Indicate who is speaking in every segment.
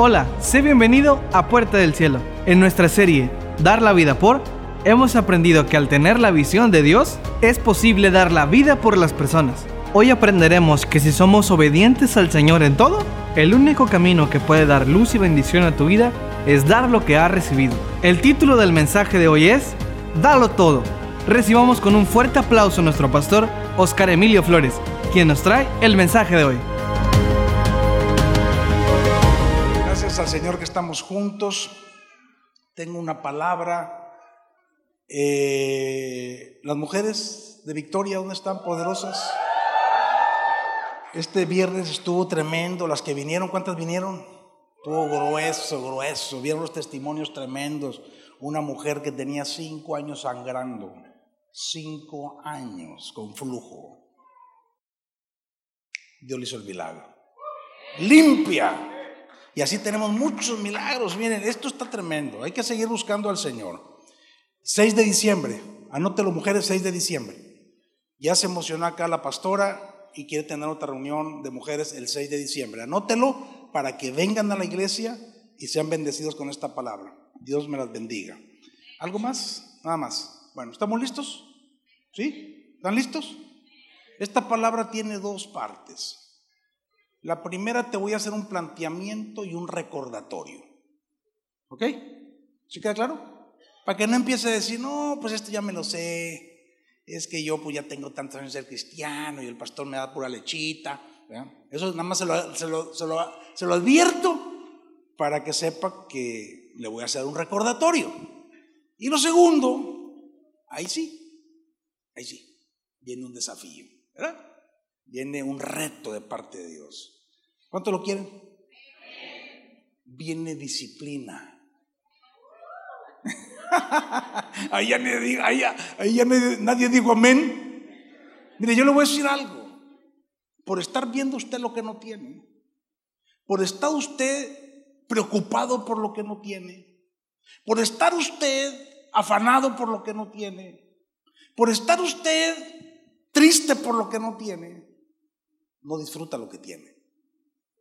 Speaker 1: Hola, sé bienvenido a Puerta del Cielo. En nuestra serie Dar la vida por, hemos aprendido que al tener la visión de Dios, es posible dar la vida por las personas. Hoy aprenderemos que si somos obedientes al Señor en todo, el único camino que puede dar luz y bendición a tu vida es dar lo que has recibido. El título del mensaje de hoy es Dalo todo. Recibamos con un fuerte aplauso a nuestro pastor Oscar Emilio Flores, quien nos trae el mensaje de hoy.
Speaker 2: Al Señor que estamos juntos. Tengo una palabra. Eh, las mujeres de Victoria, ¿dónde están poderosas? Este viernes estuvo tremendo. Las que vinieron, ¿cuántas vinieron? Estuvo grueso, grueso. Vieron los testimonios tremendos. Una mujer que tenía cinco años sangrando. Cinco años con flujo. Dios le hizo el milagro. Limpia y así tenemos muchos milagros. Miren, esto está tremendo. Hay que seguir buscando al Señor. 6 de diciembre. Anótelo, mujeres, 6 de diciembre. Ya se emocionó acá la pastora y quiere tener otra reunión de mujeres el 6 de diciembre. Anótelo para que vengan a la iglesia y sean bendecidos con esta palabra. Dios me las bendiga. ¿Algo más? Nada más. Bueno, ¿estamos listos? ¿Sí? ¿Están listos? Esta palabra tiene dos partes. La primera te voy a hacer un planteamiento y un recordatorio. ¿Ok? ¿Sí queda claro? Para que no empiece a decir, no, pues esto ya me lo sé. Es que yo pues ya tengo tantos años de ser cristiano y el pastor me da pura lechita. Eso nada más se lo, se, lo, se lo advierto para que sepa que le voy a hacer un recordatorio. Y lo segundo, ahí sí, ahí sí, viene un desafío, ¿verdad? Viene un reto de parte de Dios. ¿Cuánto lo quieren? Viene disciplina. ahí ya, nadie, ahí ahí ya nadie, dijo amén. Mire, yo le voy a decir algo. Por estar viendo usted lo que no tiene, por estar usted preocupado por lo que no tiene, por estar usted afanado por lo que no tiene, por estar usted triste por lo que no tiene, no disfruta lo que tiene.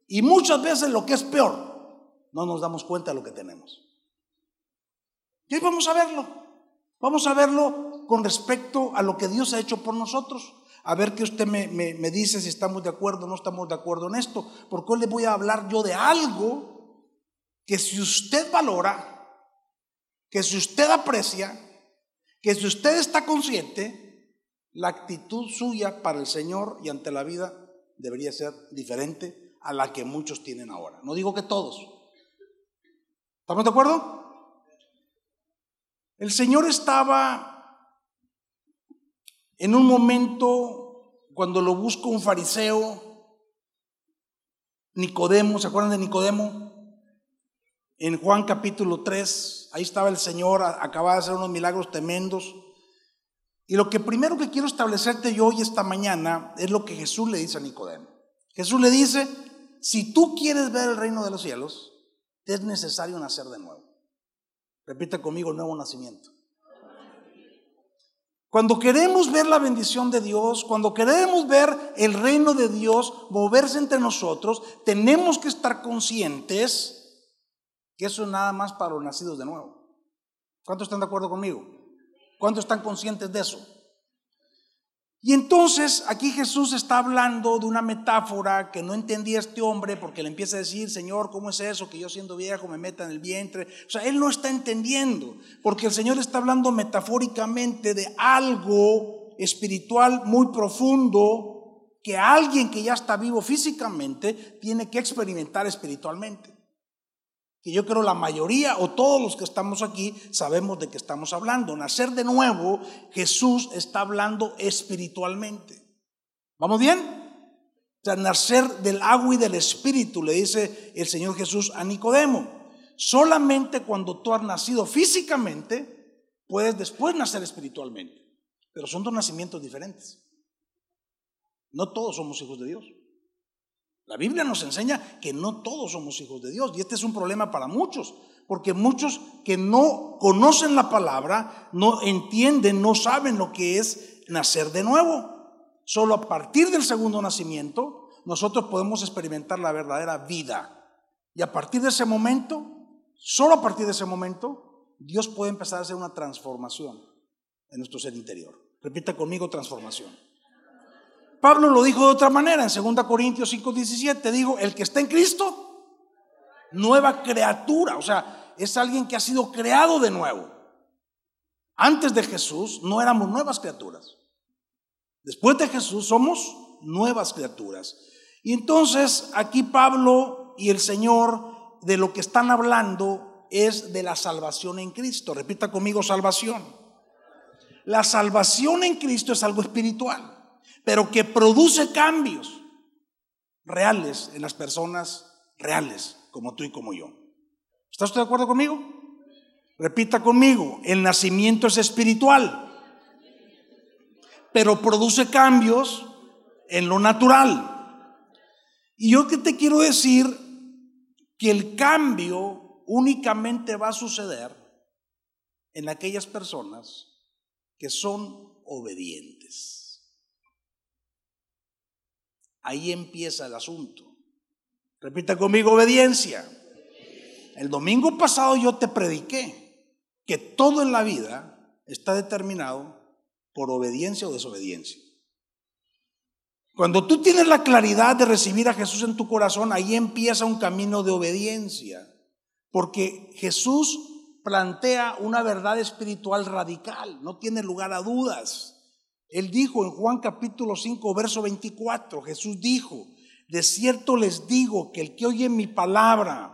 Speaker 2: Y muchas veces lo que es peor, no nos damos cuenta de lo que tenemos. Y hoy vamos a verlo. Vamos a verlo con respecto a lo que Dios ha hecho por nosotros. A ver qué usted me, me dice si estamos de acuerdo o no estamos de acuerdo en esto. Porque hoy le voy a hablar yo de algo que si usted valora, que si usted aprecia, que si usted está consciente, la actitud suya para el Señor y ante la vida debería ser diferente a la que muchos tienen ahora. No digo que todos. ¿Estamos de acuerdo? El Señor estaba en un momento cuando lo busca un fariseo, Nicodemo, ¿se acuerdan de Nicodemo? En Juan capítulo 3, ahí estaba el Señor, acababa de hacer unos milagros tremendos. Y lo que primero que quiero establecerte yo hoy esta mañana es lo que Jesús le dice a Nicodemo. Jesús le dice, si tú quieres ver el reino de los cielos, es necesario nacer de nuevo. Repite conmigo, nuevo nacimiento. Cuando queremos ver la bendición de Dios, cuando queremos ver el reino de Dios moverse entre nosotros, tenemos que estar conscientes que eso es nada más para los nacidos de nuevo. ¿Cuántos están de acuerdo conmigo? ¿Cuántos están conscientes de eso? Y entonces aquí Jesús está hablando de una metáfora que no entendía este hombre porque le empieza a decir, Señor, ¿cómo es eso que yo siendo viejo me meta en el vientre? O sea, él no está entendiendo porque el Señor está hablando metafóricamente de algo espiritual muy profundo que alguien que ya está vivo físicamente tiene que experimentar espiritualmente yo creo la mayoría o todos los que estamos aquí sabemos de qué estamos hablando. Nacer de nuevo, Jesús está hablando espiritualmente. ¿Vamos bien? O sea, nacer del agua y del espíritu, le dice el Señor Jesús a Nicodemo. Solamente cuando tú has nacido físicamente, puedes después nacer espiritualmente. Pero son dos nacimientos diferentes. No todos somos hijos de Dios. La Biblia nos enseña que no todos somos hijos de Dios y este es un problema para muchos, porque muchos que no conocen la palabra, no entienden, no saben lo que es nacer de nuevo. Solo a partir del segundo nacimiento nosotros podemos experimentar la verdadera vida. Y a partir de ese momento, solo a partir de ese momento, Dios puede empezar a hacer una transformación en nuestro ser interior. Repita conmigo transformación. Pablo lo dijo de otra manera en 2 Corintios 5:17. Dijo, el que está en Cristo, nueva criatura. O sea, es alguien que ha sido creado de nuevo. Antes de Jesús no éramos nuevas criaturas. Después de Jesús somos nuevas criaturas. Y entonces aquí Pablo y el Señor de lo que están hablando es de la salvación en Cristo. Repita conmigo salvación. La salvación en Cristo es algo espiritual pero que produce cambios reales en las personas reales, como tú y como yo. ¿Está usted de acuerdo conmigo? Repita conmigo, el nacimiento es espiritual, pero produce cambios en lo natural. Y yo que te quiero decir que el cambio únicamente va a suceder en aquellas personas que son obedientes. Ahí empieza el asunto. Repita conmigo obediencia. El domingo pasado yo te prediqué que todo en la vida está determinado por obediencia o desobediencia. Cuando tú tienes la claridad de recibir a Jesús en tu corazón, ahí empieza un camino de obediencia. Porque Jesús plantea una verdad espiritual radical, no tiene lugar a dudas. Él dijo en Juan capítulo 5, verso 24, Jesús dijo, de cierto les digo que el que oye mi palabra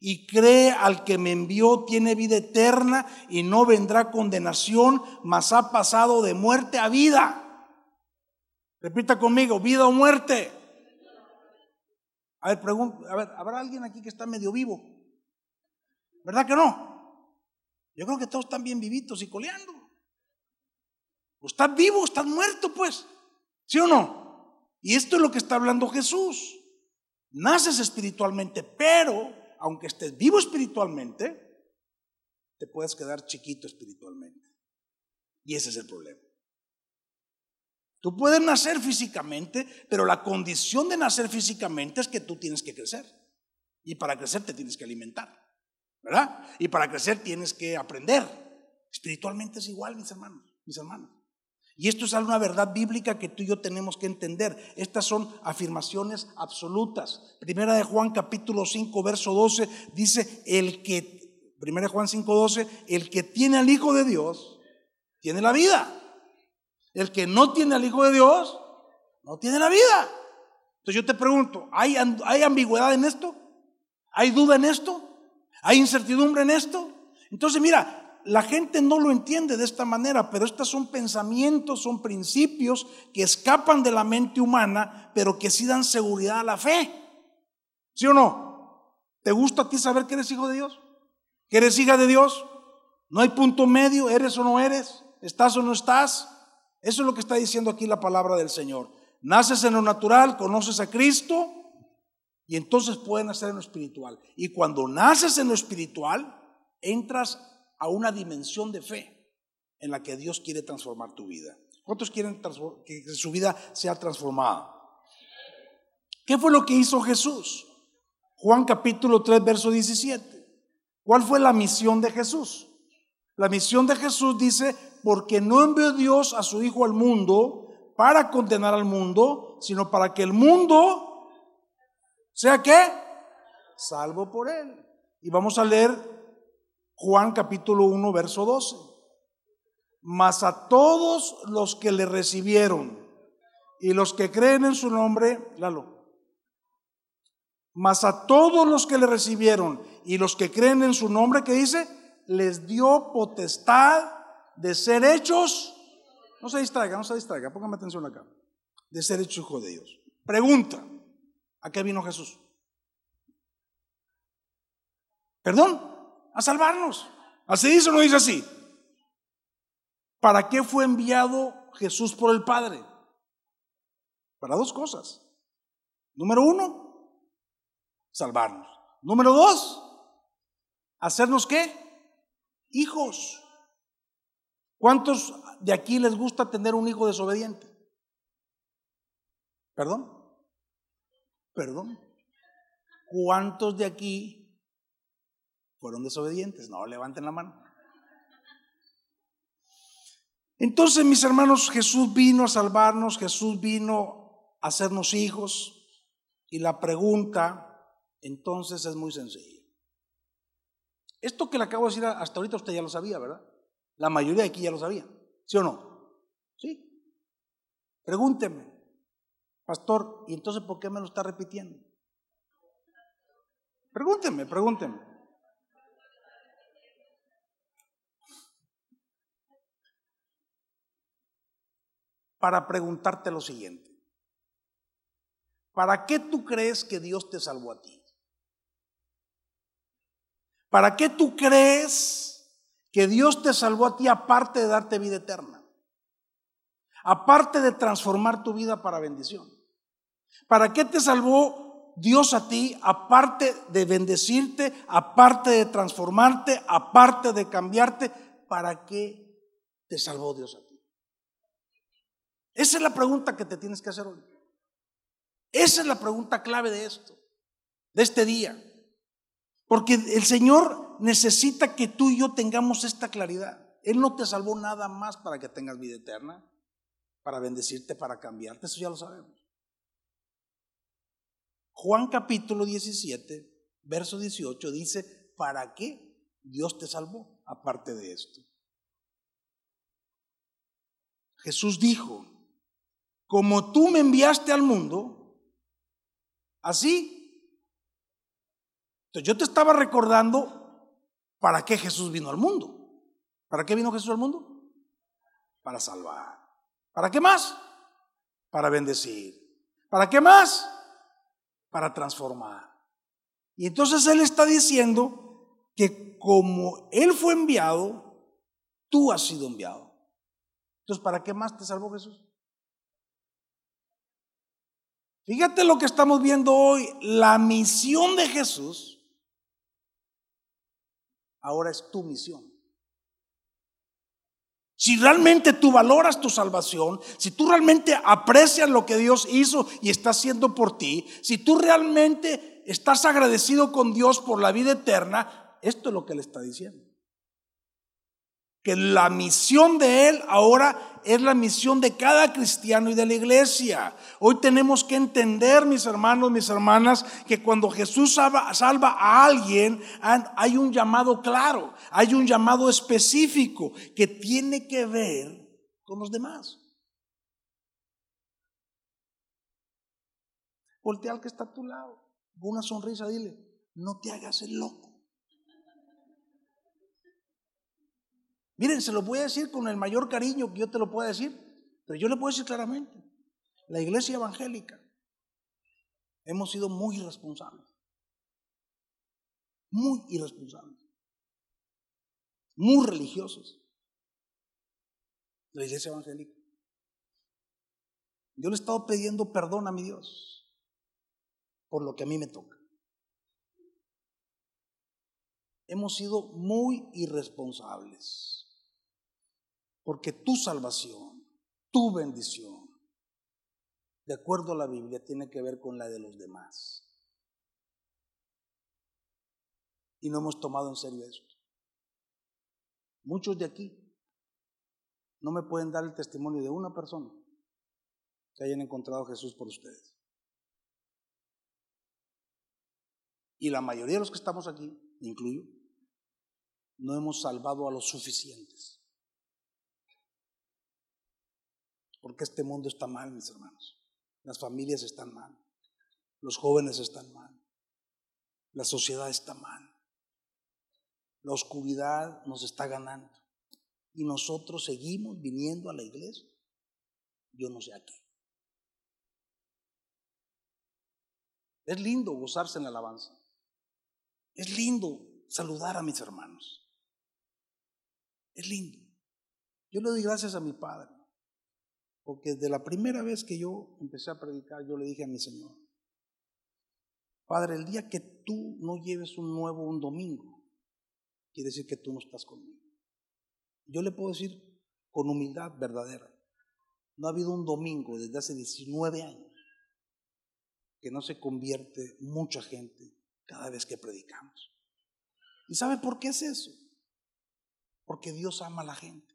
Speaker 2: y cree al que me envió tiene vida eterna y no vendrá condenación, mas ha pasado de muerte a vida. Repita conmigo, vida o muerte. A ver, pregunto, a ver, ¿habrá alguien aquí que está medio vivo? ¿Verdad que no? Yo creo que todos están bien vivitos y coleando. O estás vivo estás muerto, pues. ¿Sí o no? Y esto es lo que está hablando Jesús. Naces espiritualmente, pero aunque estés vivo espiritualmente, te puedes quedar chiquito espiritualmente. Y ese es el problema. Tú puedes nacer físicamente, pero la condición de nacer físicamente es que tú tienes que crecer. Y para crecer te tienes que alimentar, ¿verdad? Y para crecer tienes que aprender. Espiritualmente es igual, mis hermanos, mis hermanos. Y esto es una verdad bíblica que tú y yo tenemos que entender. Estas son afirmaciones absolutas. Primera de Juan capítulo 5 verso 12 dice, el que, primera de Juan 5 12, el que tiene al Hijo de Dios, tiene la vida. El que no tiene al Hijo de Dios, no tiene la vida. Entonces yo te pregunto, ¿hay, ¿hay ambigüedad en esto? ¿Hay duda en esto? ¿Hay incertidumbre en esto? Entonces mira, la gente no lo entiende de esta manera, pero estos son pensamientos, son principios que escapan de la mente humana, pero que sí dan seguridad a la fe. ¿Sí o no? ¿Te gusta a ti saber que eres hijo de Dios? ¿Que eres hija de Dios? No hay punto medio, eres o no eres, estás o no estás. Eso es lo que está diciendo aquí la palabra del Señor. Naces en lo natural, conoces a Cristo y entonces puedes nacer en lo espiritual. Y cuando naces en lo espiritual, entras a una dimensión de fe en la que Dios quiere transformar tu vida. ¿Cuántos quieren que su vida sea transformada? ¿Qué fue lo que hizo Jesús? Juan capítulo 3, verso 17. ¿Cuál fue la misión de Jesús? La misión de Jesús dice, porque no envió Dios a su Hijo al mundo para condenar al mundo, sino para que el mundo sea qué? Salvo por él. Y vamos a leer Juan capítulo 1, verso 12. Mas a todos los que le recibieron y los que creen en su nombre, Lalo. Mas a todos los que le recibieron y los que creen en su nombre, que dice, les dio potestad de ser hechos. No se distraiga, no se distraiga, póngame atención acá. De ser hechos hijo de Dios. Pregunta: ¿a qué vino Jesús? ¿Perdón? A salvarnos. ¿Así dice o no dice así? ¿Para qué fue enviado Jesús por el Padre? Para dos cosas. Número uno, salvarnos. Número dos, hacernos qué? Hijos. ¿Cuántos de aquí les gusta tener un hijo desobediente? ¿Perdón? ¿Perdón? ¿cuántos de aquí fueron desobedientes? No, levanten la mano. Entonces, mis hermanos, Jesús vino a salvarnos, Jesús vino a hacernos hijos. Y la pregunta, entonces, es muy sencilla. Esto que le acabo de decir hasta ahorita usted ya lo sabía, ¿verdad? La mayoría de aquí ya lo sabía, ¿sí o no? Sí. Pregúnteme, pastor, ¿y entonces por qué me lo está repitiendo? Pregúnteme, pregúnteme. Para preguntarte lo siguiente. ¿Para qué tú crees que Dios te salvó a ti? ¿Para qué tú crees que Dios te salvó a ti aparte de darte vida eterna? Aparte de transformar tu vida para bendición. ¿Para qué te salvó Dios a ti aparte de bendecirte, aparte de transformarte, aparte de cambiarte? ¿Para qué te salvó Dios a ti? Esa es la pregunta que te tienes que hacer hoy. Esa es la pregunta clave de esto, de este día. Porque el Señor necesita que tú y yo tengamos esta claridad. Él no te salvó nada más para que tengas vida eterna, para bendecirte, para cambiarte, eso ya lo sabemos. Juan capítulo 17, verso 18 dice, ¿para qué Dios te salvó aparte de esto? Jesús dijo, como tú me enviaste al mundo, así entonces yo te estaba recordando para qué Jesús vino al mundo. ¿Para qué vino Jesús al mundo? Para salvar. ¿Para qué más? Para bendecir. ¿Para qué más? Para transformar. Y entonces Él está diciendo que como Él fue enviado, tú has sido enviado. Entonces, ¿para qué más te salvó Jesús? Fíjate lo que estamos viendo hoy. La misión de Jesús ahora es tu misión. Si realmente tú valoras tu salvación, si tú realmente aprecias lo que Dios hizo y está haciendo por ti, si tú realmente estás agradecido con Dios por la vida eterna, esto es lo que le está diciendo que la misión de Él ahora es la misión de cada cristiano y de la iglesia. Hoy tenemos que entender, mis hermanos, mis hermanas, que cuando Jesús salva, a alguien, hay un llamado claro, hay un llamado específico que tiene que ver con los demás. Voltea al que está a tu lado, con una sonrisa, dile, no te hagas el loco. Miren, se lo voy a decir con el mayor cariño que yo te lo pueda decir, pero yo le puedo decir claramente, la iglesia evangélica hemos sido muy irresponsables, muy irresponsables, muy religiosos. La iglesia evangélica. Yo le he estado pidiendo perdón a mi Dios por lo que a mí me toca. Hemos sido muy irresponsables. Porque tu salvación, tu bendición, de acuerdo a la Biblia, tiene que ver con la de los demás. Y no hemos tomado en serio esto. Muchos de aquí no me pueden dar el testimonio de una persona que hayan encontrado a Jesús por ustedes. Y la mayoría de los que estamos aquí, incluyo, no hemos salvado a los suficientes. Porque este mundo está mal, mis hermanos. Las familias están mal. Los jóvenes están mal. La sociedad está mal. La oscuridad nos está ganando. Y nosotros seguimos viniendo a la iglesia. Yo no sé a qué. Es lindo gozarse en la alabanza. Es lindo saludar a mis hermanos. Es lindo. Yo le doy gracias a mi Padre porque de la primera vez que yo empecé a predicar, yo le dije a mi Señor, Padre, el día que tú no lleves un nuevo un domingo, quiere decir que tú no estás conmigo. Yo le puedo decir con humildad verdadera, no ha habido un domingo desde hace 19 años que no se convierte mucha gente cada vez que predicamos. ¿Y sabe por qué es eso? Porque Dios ama a la gente.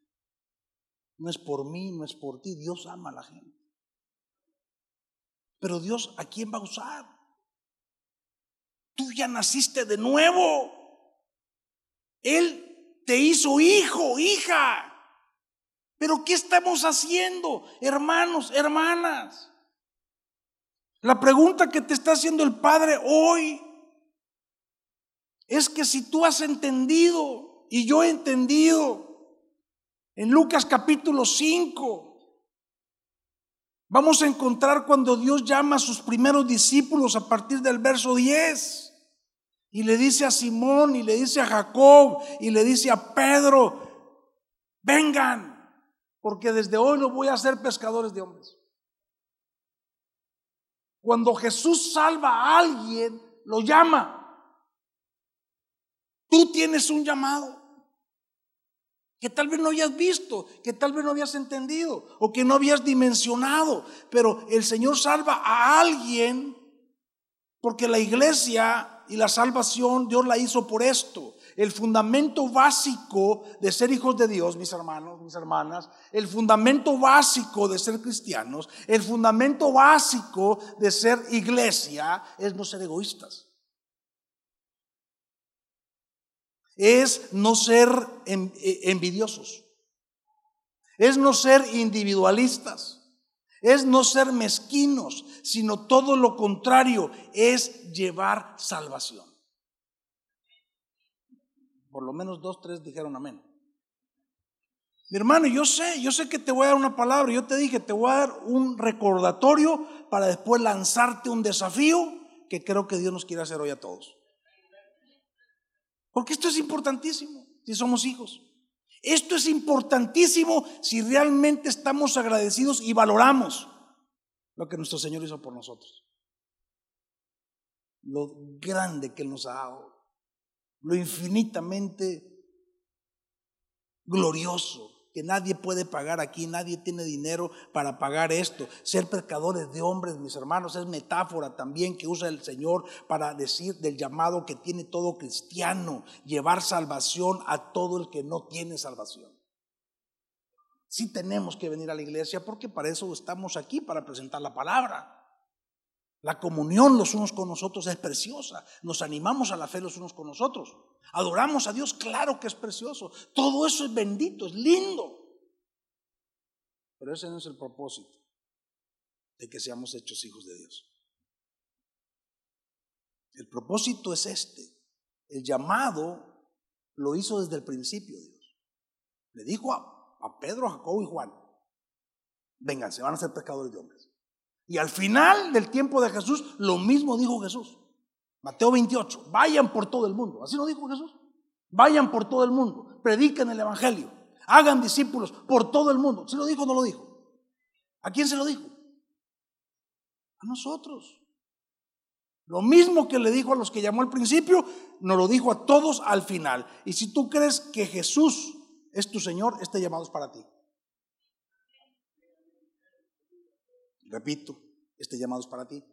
Speaker 2: No es por mí, no es por ti, Dios ama a la gente. Pero Dios, ¿a quién va a usar? Tú ya naciste de nuevo. Él te hizo hijo, hija. Pero ¿qué estamos haciendo, hermanos, hermanas? La pregunta que te está haciendo el Padre hoy es que si tú has entendido y yo he entendido en Lucas capítulo 5, vamos a encontrar cuando Dios llama a sus primeros discípulos a partir del verso 10. Y le dice a Simón y le dice a Jacob y le dice a Pedro, vengan, porque desde hoy lo voy a hacer pescadores de hombres. Cuando Jesús salva a alguien, lo llama. Tú tienes un llamado que tal vez no hayas visto, que tal vez no habías entendido o que no habías dimensionado, pero el Señor salva a alguien porque la iglesia y la salvación Dios la hizo por esto. El fundamento básico de ser hijos de Dios, mis hermanos, mis hermanas, el fundamento básico de ser cristianos, el fundamento básico de ser iglesia es no ser egoístas. Es no ser eh, envidiosos. Es no ser individualistas es no ser mezquinos, sino todo lo contrario, es llevar salvación. Por lo menos dos, tres dijeron amén. Mi hermano, yo sé, yo sé que te voy a dar una palabra, yo te dije, te voy a dar un recordatorio para después lanzarte un desafío que creo que Dios nos quiere hacer hoy a todos. Porque esto es importantísimo si somos hijos. Esto es importantísimo si realmente estamos agradecidos y valoramos lo que nuestro Señor hizo por nosotros. Lo grande que Él nos ha dado. Lo infinitamente glorioso que nadie puede pagar aquí, nadie tiene dinero para pagar esto. Ser pecadores de hombres, mis hermanos, es metáfora también que usa el Señor para decir del llamado que tiene todo cristiano, llevar salvación a todo el que no tiene salvación. Sí tenemos que venir a la iglesia porque para eso estamos aquí, para presentar la palabra. La comunión los unos con nosotros es preciosa. Nos animamos a la fe los unos con nosotros. Adoramos a Dios, claro que es precioso. Todo eso es bendito, es lindo. Pero ese no es el propósito de que seamos hechos hijos de Dios. El propósito es este. El llamado lo hizo desde el principio Dios. Le dijo a, a Pedro, Jacob y Juan, vengan, se van a ser pescadores de hombres. Y al final del tiempo de Jesús, lo mismo dijo Jesús. Mateo 28, vayan por todo el mundo. ¿Así lo dijo Jesús? Vayan por todo el mundo, prediquen el Evangelio, hagan discípulos por todo el mundo. ¿Sí lo dijo o no lo dijo? ¿A quién se lo dijo? A nosotros. Lo mismo que le dijo a los que llamó al principio, nos lo dijo a todos al final. Y si tú crees que Jesús es tu Señor, este llamado es para ti. Repito, este llamado es para ti.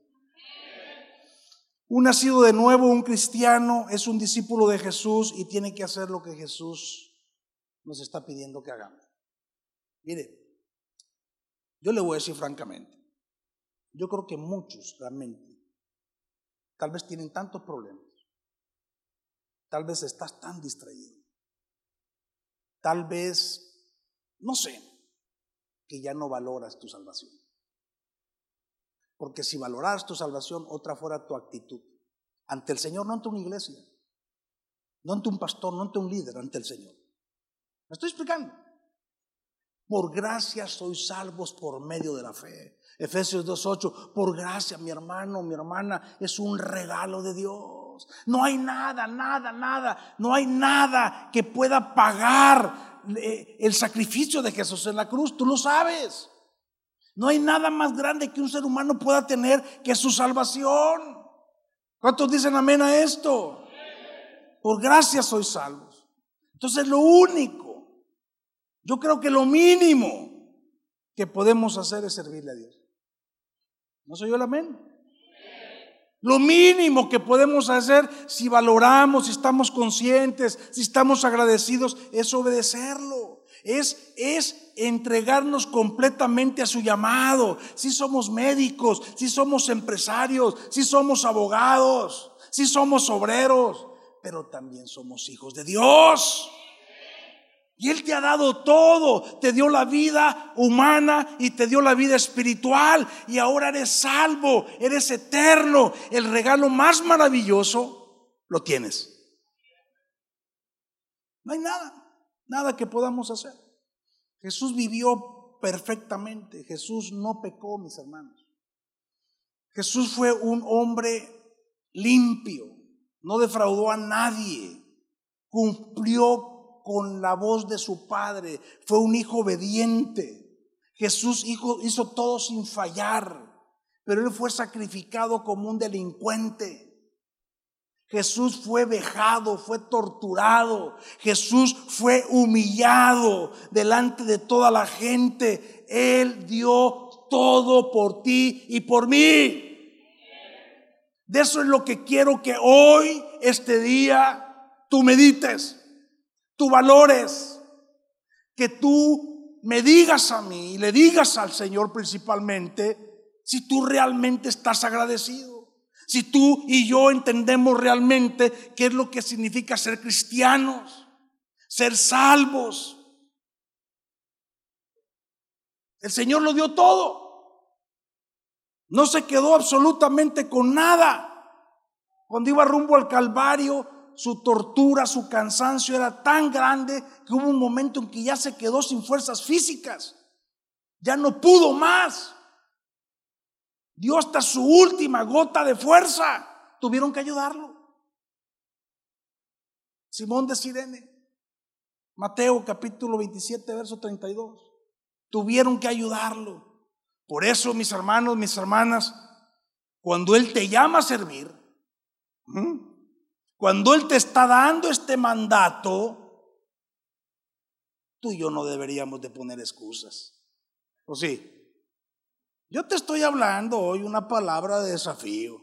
Speaker 2: Un nacido de nuevo, un cristiano, es un discípulo de Jesús y tiene que hacer lo que Jesús nos está pidiendo que hagamos. Mire, yo le voy a decir francamente, yo creo que muchos realmente tal vez tienen tantos problemas, tal vez estás tan distraído, tal vez, no sé, que ya no valoras tu salvación. Porque si valoraras tu salvación, otra fuera tu actitud. Ante el Señor, no ante una iglesia, no ante un pastor, no ante un líder, ante el Señor. ¿Me estoy explicando? Por gracia sois salvos por medio de la fe. Efesios 2.8, por gracia, mi hermano, mi hermana, es un regalo de Dios. No hay nada, nada, nada, no hay nada que pueda pagar eh, el sacrificio de Jesús en la cruz, tú lo sabes. No hay nada más grande que un ser humano pueda tener que su salvación. ¿Cuántos dicen amén a esto? Por gracia sois salvos. Entonces lo único, yo creo que lo mínimo que podemos hacer es servirle a Dios. ¿No soy yo el amén? Lo mínimo que podemos hacer si valoramos, si estamos conscientes, si estamos agradecidos, es obedecerlo. Es, es entregarnos completamente a su llamado. Si somos médicos, si somos empresarios, si somos abogados, si somos obreros, pero también somos hijos de Dios. Y Él te ha dado todo, te dio la vida humana y te dio la vida espiritual. Y ahora eres salvo, eres eterno. El regalo más maravilloso lo tienes. No hay nada, nada que podamos hacer. Jesús vivió perfectamente. Jesús no pecó, mis hermanos. Jesús fue un hombre limpio, no defraudó a nadie, cumplió con la voz de su padre, fue un hijo obediente. Jesús hizo, todo sin fallar, pero él fue sacrificado como un delincuente. Jesús fue vejado, fue torturado, Jesús fue humillado delante de toda la gente. Él dio todo por ti y por mí. De eso es lo que quiero que hoy, este día, tú medites tú valores, que tú me digas a mí y le digas al Señor principalmente si tú realmente estás agradecido. Si tú y yo entendemos realmente qué es lo que significa ser cristianos, ser salvos. El Señor lo dio todo. No se quedó absolutamente con nada. Cuando iba rumbo al Calvario, su tortura, su cansancio era tan grande que hubo un momento en que ya se quedó sin fuerzas físicas. Ya no pudo más. Dio hasta su última gota de fuerza. Tuvieron que ayudarlo. Simón de Sirene, Mateo capítulo 27, verso 32. Tuvieron que ayudarlo. Por eso, mis hermanos, mis hermanas, cuando Él te llama a servir, cuando Él te está dando este mandato, tú y yo no deberíamos de poner excusas. ¿O sí? Yo te estoy hablando hoy una palabra de desafío.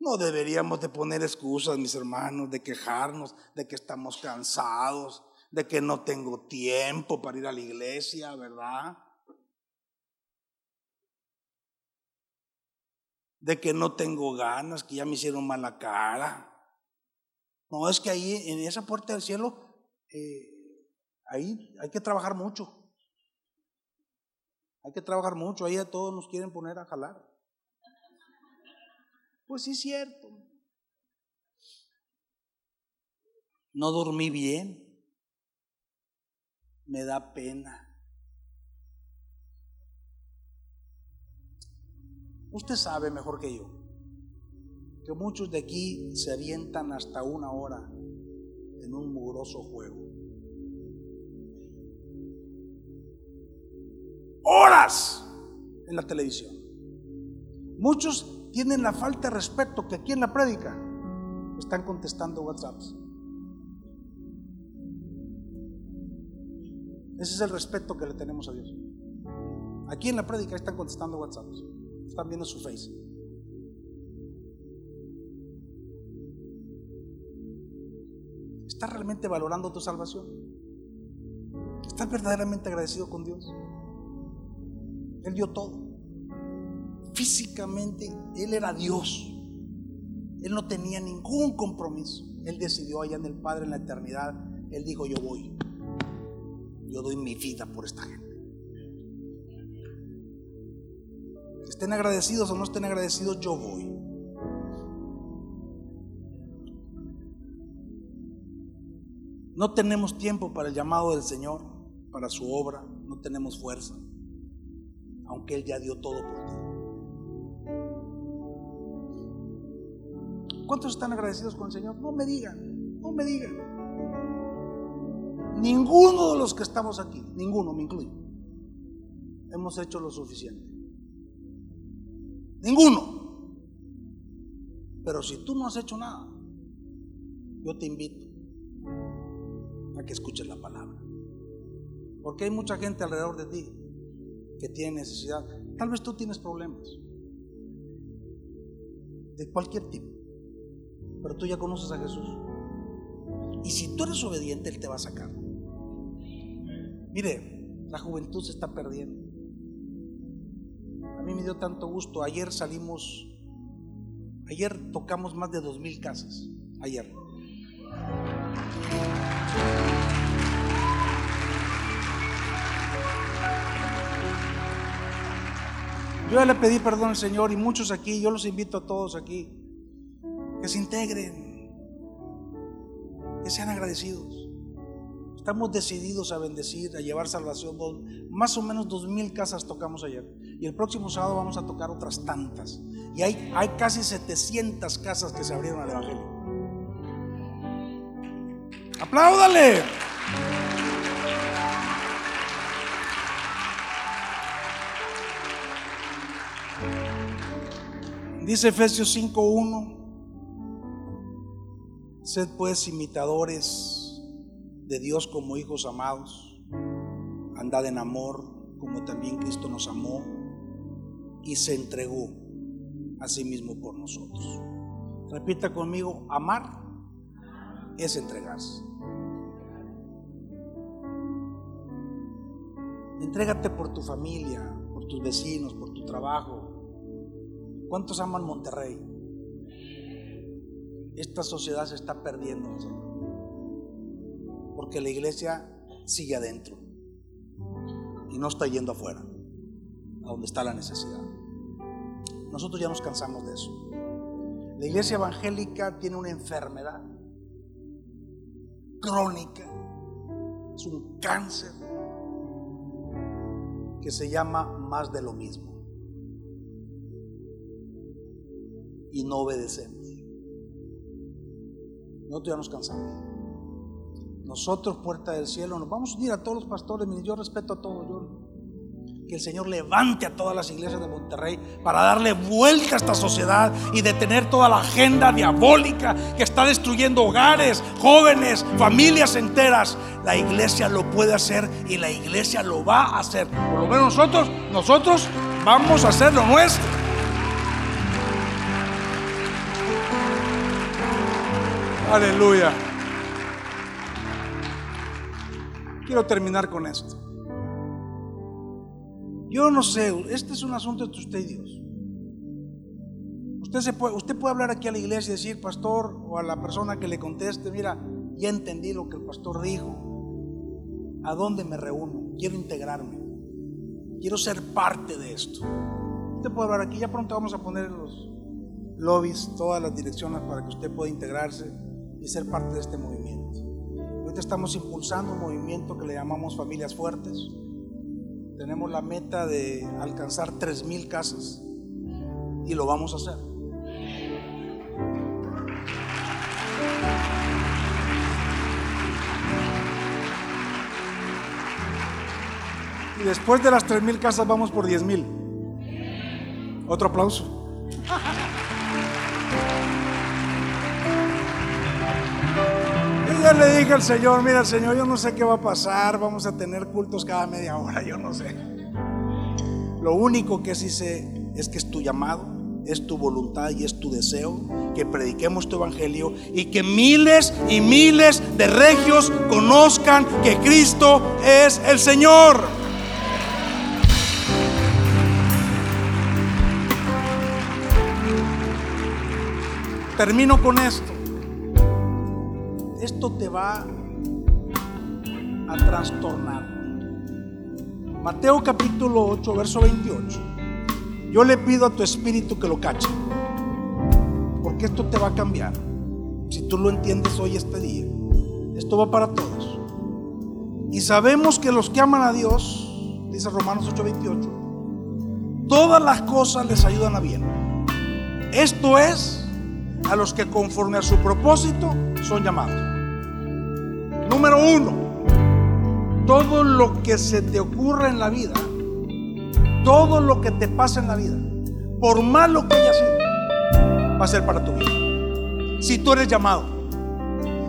Speaker 2: No deberíamos de poner excusas, mis hermanos, de quejarnos, de que estamos cansados, de que no tengo tiempo para ir a la iglesia, ¿verdad? de que no tengo ganas, que ya me hicieron mala cara. No, es que ahí en esa puerta del cielo, eh, ahí hay que trabajar mucho. Hay que trabajar mucho, ahí a todos nos quieren poner a jalar. Pues sí es cierto. No dormí bien. Me da pena. Usted sabe mejor que yo que muchos de aquí se avientan hasta una hora en un mugroso juego. Horas en la televisión. Muchos tienen la falta de respeto que aquí en la prédica están contestando WhatsApps. Ese es el respeto que le tenemos a Dios. Aquí en la prédica están contestando WhatsApps están viendo su face. ¿Estás realmente valorando tu salvación? ¿Estás verdaderamente agradecido con Dios? Él dio todo. Físicamente, Él era Dios. Él no tenía ningún compromiso. Él decidió allá en el Padre en la eternidad. Él dijo, yo voy. Yo doy mi vida por esta gente. Estén agradecidos o no estén agradecidos, yo voy. No tenemos tiempo para el llamado del Señor, para su obra, no tenemos fuerza, aunque Él ya dio todo por ti. ¿Cuántos están agradecidos con el Señor? No me digan, no me digan. Ninguno de los que estamos aquí, ninguno me incluyo, hemos hecho lo suficiente. Ninguno. Pero si tú no has hecho nada, yo te invito a que escuches la palabra. Porque hay mucha gente alrededor de ti que tiene necesidad. Tal vez tú tienes problemas. de cualquier tipo. Pero tú ya conoces a Jesús. Y si tú eres obediente, Él te va a sacar. Mire, la juventud se está perdiendo. A mí me dio tanto gusto. Ayer salimos, ayer tocamos más de dos mil casas. Ayer. Yo ya le pedí perdón al Señor y muchos aquí, yo los invito a todos aquí, que se integren, que sean agradecidos. Estamos decididos a bendecir, a llevar salvación. Más o menos dos mil casas tocamos ayer. Y el próximo sábado vamos a tocar otras tantas. Y hay, hay casi 700 casas que se abrieron al Evangelio. ¡Apláudale! Dice Efesios 5.1, sed pues imitadores de Dios como hijos amados, andad en amor como también Cristo nos amó y se entregó a sí mismo por nosotros. Repita conmigo, amar es entregarse. Entrégate por tu familia, por tus vecinos, por tu trabajo, ¿Cuántos aman Monterrey? Esta sociedad se está perdiendo, porque la iglesia sigue adentro y no está yendo afuera, a donde está la necesidad. Nosotros ya nos cansamos de eso. La iglesia evangélica tiene una enfermedad crónica, es un cáncer que se llama más de lo mismo. Y no obedecemos. Nosotros ya nos cansamos. Nosotros, puerta del cielo, nos vamos a unir a todos los pastores. Yo respeto a todos. Que el Señor levante a todas las iglesias de Monterrey para darle vuelta a esta sociedad y detener toda la agenda diabólica que está destruyendo hogares, jóvenes, familias enteras. La iglesia lo puede hacer y la iglesia lo va a hacer. Por lo menos nosotros, nosotros vamos a hacer lo nuestro. Aleluya. Quiero terminar con esto. Yo no sé, este es un asunto entre usted y Dios. Usted, se puede, usted puede hablar aquí a la iglesia y decir, pastor, o a la persona que le conteste, mira, ya entendí lo que el pastor dijo. ¿A dónde me reúno? Quiero integrarme. Quiero ser parte de esto. Usted puede hablar aquí, ya pronto vamos a poner los lobbies, todas las direcciones para que usted pueda integrarse ser parte de este movimiento. Ahorita estamos impulsando un movimiento que le llamamos Familias Fuertes. Tenemos la meta de alcanzar 3.000 casas y lo vamos a hacer. Y después de las 3.000 casas vamos por 10.000. Otro aplauso. Le dije al Señor, mira Señor, yo no sé qué va a pasar, vamos a tener cultos cada media hora, yo no sé. Lo único que sí sé es que es tu llamado, es tu voluntad y es tu deseo que prediquemos tu evangelio y que miles y miles de regios conozcan que Cristo es el Señor. Termino con esto esto te va a trastornar. Mateo capítulo 8, verso 28. Yo le pido a tu espíritu que lo cache, porque esto te va a cambiar. Si tú lo entiendes hoy, este día, esto va para todos. Y sabemos que los que aman a Dios, dice Romanos 8, 28, todas las cosas les ayudan a bien. Esto es a los que conforme a su propósito son llamados. Número uno, todo lo que se te ocurra en la vida, todo lo que te pasa en la vida, por malo que haya sido, va a ser para tu vida. Si tú eres llamado,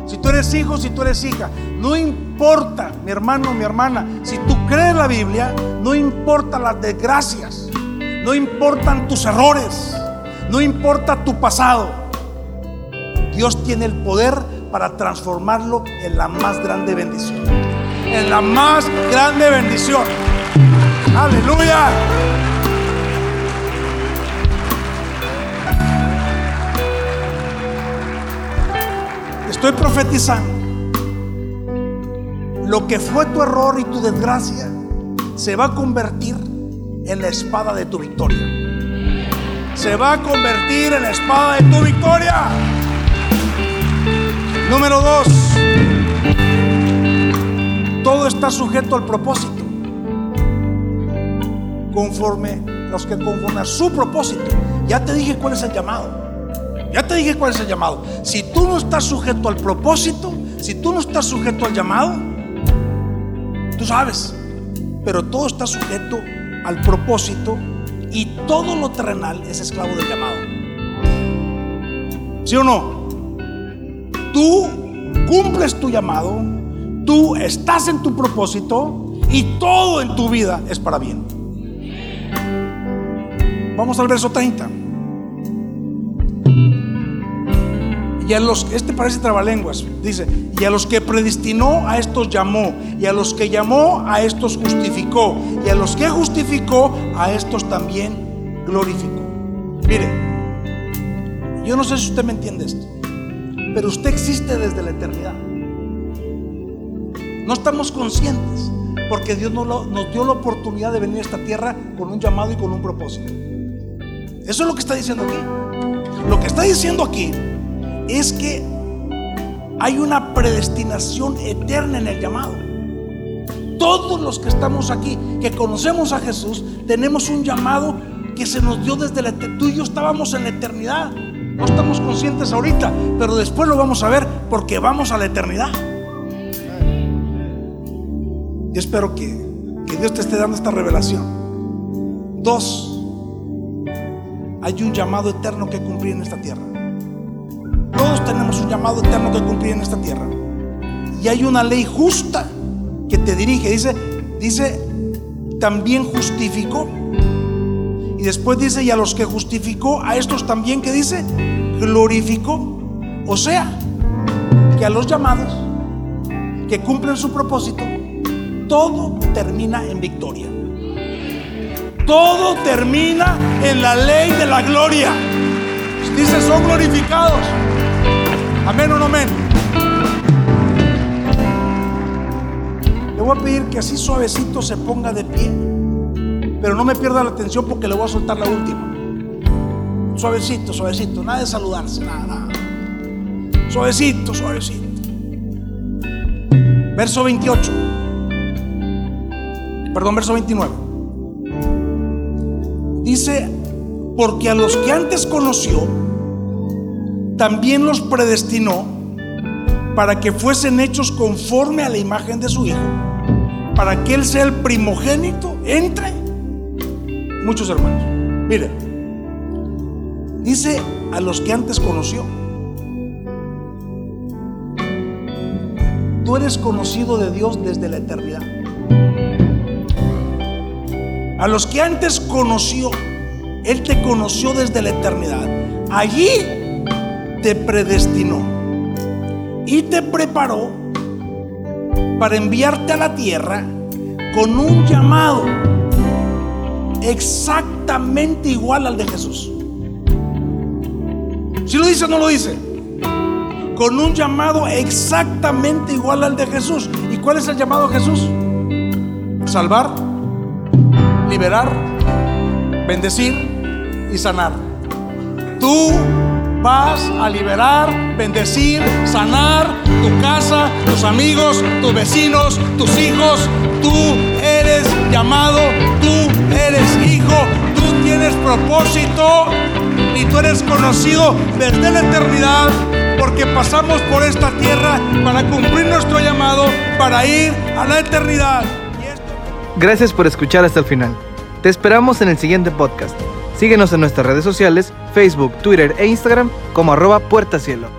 Speaker 2: si tú eres hijo, si tú eres hija, no importa, mi hermano, mi hermana, si tú crees la Biblia, no importa las desgracias, no importan tus errores, No importa tu pasado. Dios tiene el poder para transformarlo en la más grande bendición. En la más grande bendición. Aleluya. Estoy profetizando. Lo que fue tu error y tu desgracia se va a convertir en la espada de tu victoria. Se va a convertir en la espada de tu victoria. Número dos. Todo está sujeto al propósito. Conforme los que conforme a su propósito. Ya te dije cuál es el llamado. Ya te dije cuál es el llamado. Si tú no estás sujeto al propósito, si tú no estás sujeto al llamado, tú sabes. Pero todo está sujeto al propósito y todo lo terrenal es esclavo del llamado. ¿Sí o no? Tú cumples tu llamado, tú estás en tu propósito y todo en tu vida es para bien. Vamos al verso 30. Y a los, este parece trabalenguas, dice, y a los que predestinó a estos llamó, y a los que llamó a estos justificó, y a los que justificó a estos también glorificó. Mire, yo no sé si usted me entiende esto, pero usted existe desde la eternidad. No estamos conscientes porque Dios nos, nos dio la oportunidad de venir a esta tierra con un llamado y con un propósito. Eso es lo que está diciendo aquí. Lo que está diciendo aquí es que hay una predestinación eterna en el llamado. Todos los que estamos aquí, que conocemos a Jesús, tenemos un llamado que se nos dio desde la eternidad. Tú y yo estábamos en la eternidad. No estamos conscientes ahorita, pero después lo vamos a ver porque vamos a la eternidad. Yo espero que, que Dios te esté dando esta revelación. Dos, hay un llamado eterno que cumplir en esta tierra. Todos tenemos un llamado eterno que cumplir en esta tierra. Y hay una ley justa que te dirige. Dice, dice, también justificó. Y después dice, y a los que justificó, a estos también que dice, glorificó. O sea, que a los llamados que cumplen su propósito, todo termina en victoria. Todo termina en la ley de la gloria. Dice, son glorificados. Amén o no amén. Le voy a pedir que así suavecito se ponga de pie. Pero no me pierda la atención porque le voy a soltar la última. Suavecito, suavecito. Nada de saludarse, nada, nada. Suavecito, suavecito. Verso 28. Perdón, verso 29. Dice, porque a los que antes conoció, también los predestinó para que fuesen hechos conforme a la imagen de su Hijo, para que Él sea el primogénito entre muchos hermanos. Mire, dice a los que antes conoció. Tú eres conocido de Dios desde la eternidad. A los que antes conoció, Él te conoció desde la eternidad. Allí te predestinó y te preparó para enviarte a la tierra con un llamado exactamente igual al de Jesús. Si lo dice no lo dice, con un llamado exactamente igual al de Jesús. ¿Y cuál es el llamado de Jesús? Salvar, liberar, bendecir y sanar. Tú vas a liberar, bendecir, sanar tu casa, tus amigos, tus vecinos, tus hijos. Tú eres llamado, tú eres hijo, tú tienes propósito y tú eres conocido desde la eternidad porque pasamos por esta tierra para cumplir nuestro llamado, para ir a la eternidad.
Speaker 1: Gracias por escuchar hasta el final. Te esperamos en el siguiente podcast. Síguenos en nuestras redes sociales, Facebook, Twitter e Instagram como arroba Puerta Cielo.